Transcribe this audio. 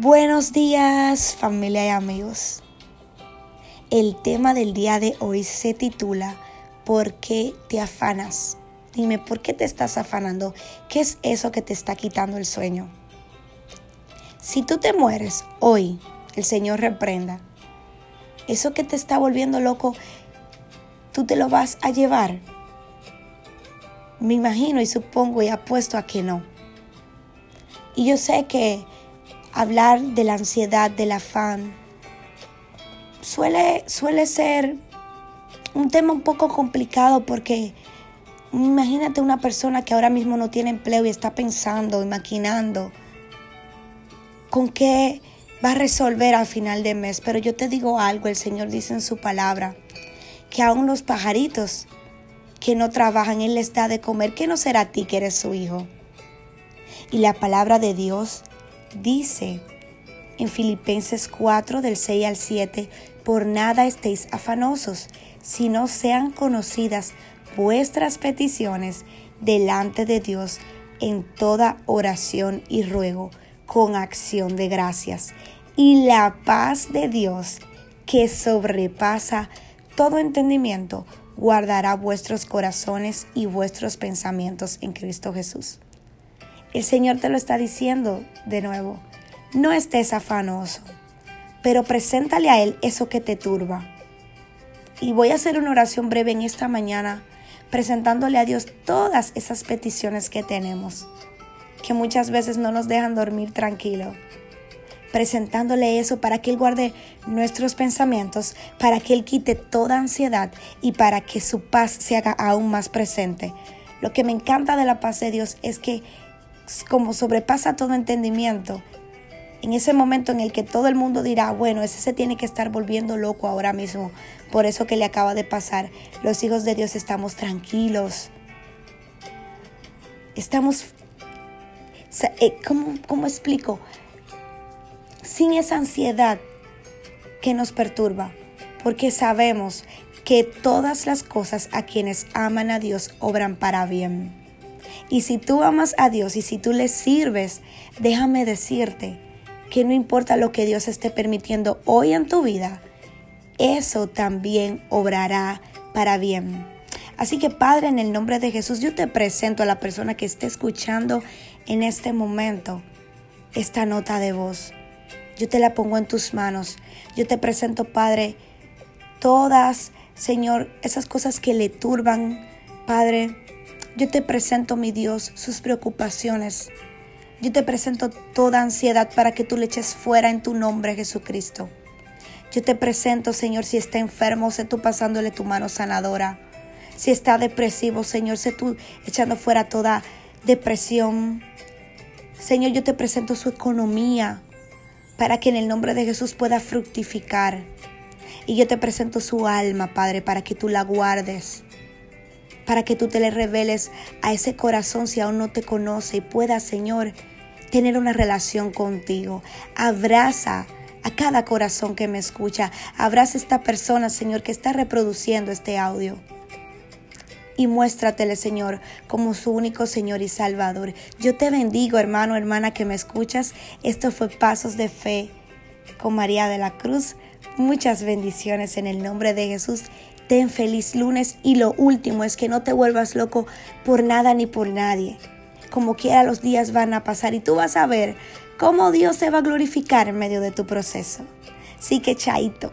Buenos días familia y amigos. El tema del día de hoy se titula ¿Por qué te afanas? Dime, ¿por qué te estás afanando? ¿Qué es eso que te está quitando el sueño? Si tú te mueres hoy, el Señor reprenda. Eso que te está volviendo loco, tú te lo vas a llevar. Me imagino y supongo y apuesto a que no. Y yo sé que hablar de la ansiedad, del afán, suele, suele ser un tema un poco complicado porque imagínate una persona que ahora mismo no tiene empleo y está pensando y maquinando con qué va a resolver al final de mes. Pero yo te digo algo, el Señor dice en su palabra, que aún los pajaritos que no trabajan, Él les da de comer, que no será a ti que eres su hijo. Y la palabra de Dios dice en Filipenses 4 del 6 al 7, por nada estéis afanosos, sino sean conocidas vuestras peticiones delante de Dios en toda oración y ruego con acción de gracias. Y la paz de Dios, que sobrepasa todo entendimiento, guardará vuestros corazones y vuestros pensamientos en Cristo Jesús. El Señor te lo está diciendo de nuevo. No estés afanoso, pero preséntale a Él eso que te turba. Y voy a hacer una oración breve en esta mañana, presentándole a Dios todas esas peticiones que tenemos, que muchas veces no nos dejan dormir tranquilo. Presentándole eso para que Él guarde nuestros pensamientos, para que Él quite toda ansiedad y para que su paz se haga aún más presente. Lo que me encanta de la paz de Dios es que como sobrepasa todo entendimiento, en ese momento en el que todo el mundo dirá, bueno, ese se tiene que estar volviendo loco ahora mismo por eso que le acaba de pasar, los hijos de Dios estamos tranquilos. Estamos, eh, ¿cómo, cómo explico? Sin esa ansiedad que nos perturba, porque sabemos que todas las cosas a quienes aman a Dios obran para bien. Y si tú amas a Dios y si tú le sirves, déjame decirte que no importa lo que Dios esté permitiendo hoy en tu vida, eso también obrará para bien. Así que Padre, en el nombre de Jesús, yo te presento a la persona que esté escuchando en este momento esta nota de voz. Yo te la pongo en tus manos. Yo te presento, Padre, todas, Señor, esas cosas que le turban, Padre, yo te presento, mi Dios, sus preocupaciones. Yo te presento toda ansiedad para que tú le eches fuera en tu nombre, Jesucristo. Yo te presento, Señor, si está enfermo, sé tú pasándole tu mano sanadora. Si está depresivo, Señor, sé tú echando fuera toda depresión. Señor, yo te presento su economía para que en el nombre de Jesús pueda fructificar. Y yo te presento su alma, Padre, para que tú la guardes para que tú te le reveles a ese corazón si aún no te conoce y pueda, Señor, tener una relación contigo. Abraza a cada corazón que me escucha. Abraza a esta persona, Señor, que está reproduciendo este audio. Y muéstratele, Señor, como su único Señor y Salvador. Yo te bendigo, hermano, hermana, que me escuchas. Esto fue Pasos de Fe con María de la Cruz. Muchas bendiciones en el nombre de Jesús ten feliz lunes y lo último es que no te vuelvas loco por nada ni por nadie. Como quiera los días van a pasar y tú vas a ver cómo Dios se va a glorificar en medio de tu proceso. Sí que chaito.